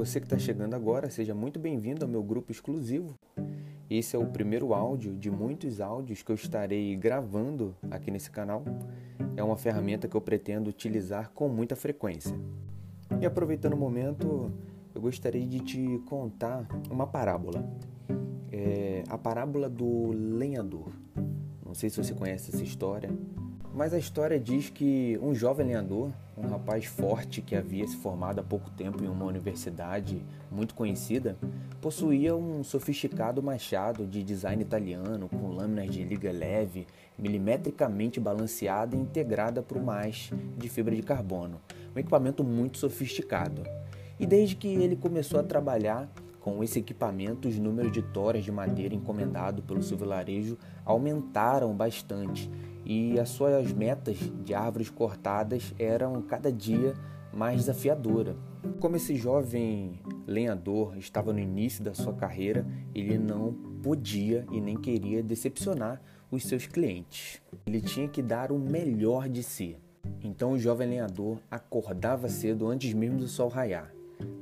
você que está chegando agora, seja muito bem-vindo ao meu grupo exclusivo. Esse é o primeiro áudio de muitos áudios que eu estarei gravando aqui nesse canal. É uma ferramenta que eu pretendo utilizar com muita frequência. E aproveitando o momento, eu gostaria de te contar uma parábola. É a parábola do lenhador. Não sei se você conhece essa história, mas a história diz que um jovem lenhador, um rapaz forte que havia se formado há pouco tempo em uma universidade muito conhecida, possuía um sofisticado machado de design italiano com lâminas de liga leve, milimetricamente balanceada e integrada por uma haste de fibra de carbono, um equipamento muito sofisticado. E desde que ele começou a trabalhar com esse equipamento, os números de toras de madeira encomendado pelo seu vilarejo aumentaram bastante e as suas metas de árvores cortadas eram cada dia mais desafiadoras. Como esse jovem lenhador estava no início da sua carreira, ele não podia e nem queria decepcionar os seus clientes. Ele tinha que dar o melhor de si. Então o jovem lenhador acordava cedo antes mesmo do sol raiar.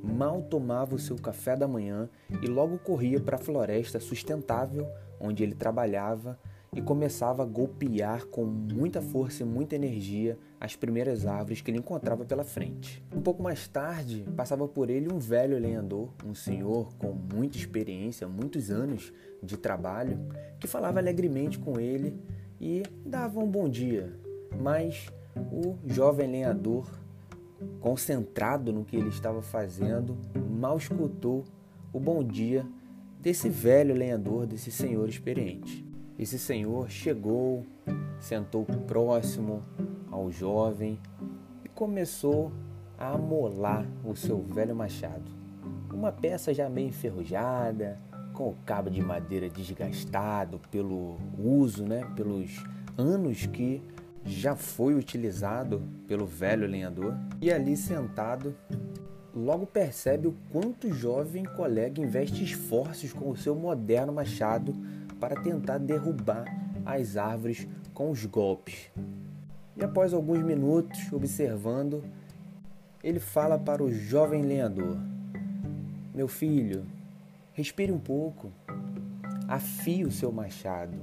Mal tomava o seu café da manhã e logo corria para a floresta sustentável onde ele trabalhava e começava a golpear com muita força e muita energia as primeiras árvores que ele encontrava pela frente. Um pouco mais tarde, passava por ele um velho lenhador, um senhor com muita experiência, muitos anos de trabalho, que falava alegremente com ele e dava um bom dia. Mas o jovem lenhador, concentrado no que ele estava fazendo, mal escutou o bom dia desse velho lenhador, desse senhor experiente. Esse senhor chegou, sentou próximo ao jovem e começou a amolar o seu velho machado. Uma peça já meio enferrujada, com o cabo de madeira desgastado pelo uso, né, pelos anos que já foi utilizado pelo velho lenhador. E ali sentado, logo percebe o quanto o jovem colega investe esforços com o seu moderno machado para tentar derrubar as árvores com os golpes. E após alguns minutos observando, ele fala para o jovem lenhador: Meu filho, respire um pouco, afie o seu machado.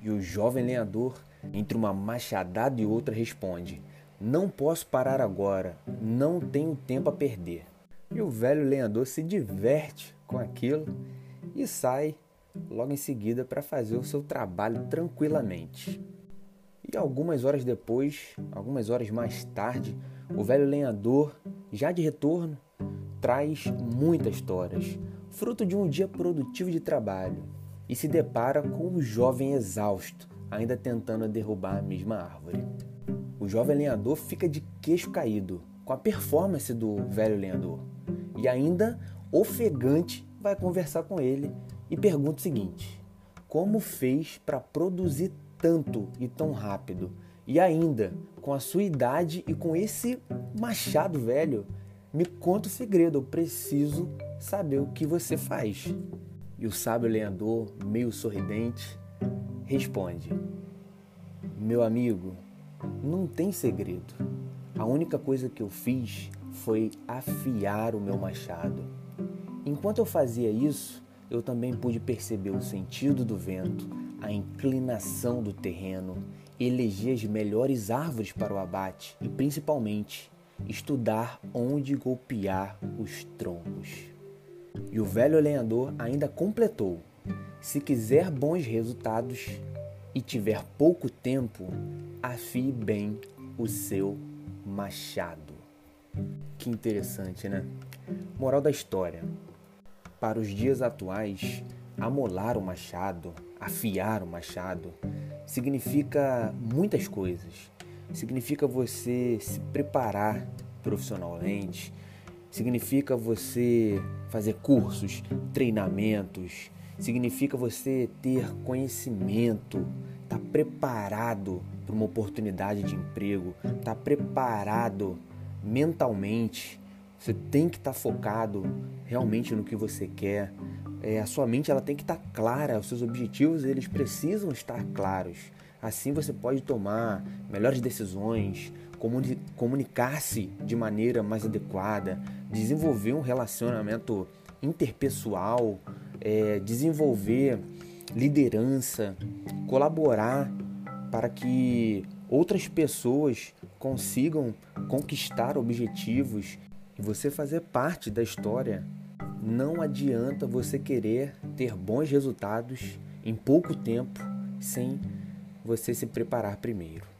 E o jovem lenhador, entre uma machadada e outra, responde: Não posso parar agora, não tenho tempo a perder. E o velho lenhador se diverte com aquilo e sai logo em seguida para fazer o seu trabalho tranquilamente. E algumas horas depois, algumas horas mais tarde, o velho lenhador, já de retorno, traz muitas toras, fruto de um dia produtivo de trabalho, e se depara com um jovem exausto, ainda tentando derrubar a mesma árvore. O jovem lenhador fica de queixo caído com a performance do velho lenhador e ainda ofegante vai conversar com ele e pergunta o seguinte: como fez para produzir tanto e tão rápido? E ainda, com a sua idade e com esse machado velho, me conta o segredo, eu preciso saber o que você faz. E o sábio lenhador, meio sorridente, responde: Meu amigo, não tem segredo. A única coisa que eu fiz foi afiar o meu machado. Enquanto eu fazia isso, eu também pude perceber o sentido do vento, a inclinação do terreno, eleger as melhores árvores para o abate e, principalmente, estudar onde golpear os troncos. E o velho lenhador ainda completou: se quiser bons resultados e tiver pouco tempo, afie bem o seu machado. Que interessante, né? Moral da história: para os dias atuais, amolar o machado, afiar o machado, significa muitas coisas. Significa você se preparar profissionalmente, significa você fazer cursos, treinamentos, significa você ter conhecimento, estar tá preparado para uma oportunidade de emprego, estar tá preparado mentalmente você tem que estar tá focado realmente no que você quer. É, a sua mente ela tem que estar tá clara, os seus objetivos eles precisam estar claros. Assim você pode tomar melhores decisões, comuni comunicar-se de maneira mais adequada, desenvolver um relacionamento interpessoal, é, desenvolver liderança, colaborar para que outras pessoas consigam conquistar objetivos e você fazer parte da história. Não adianta você querer ter bons resultados em pouco tempo sem você se preparar primeiro.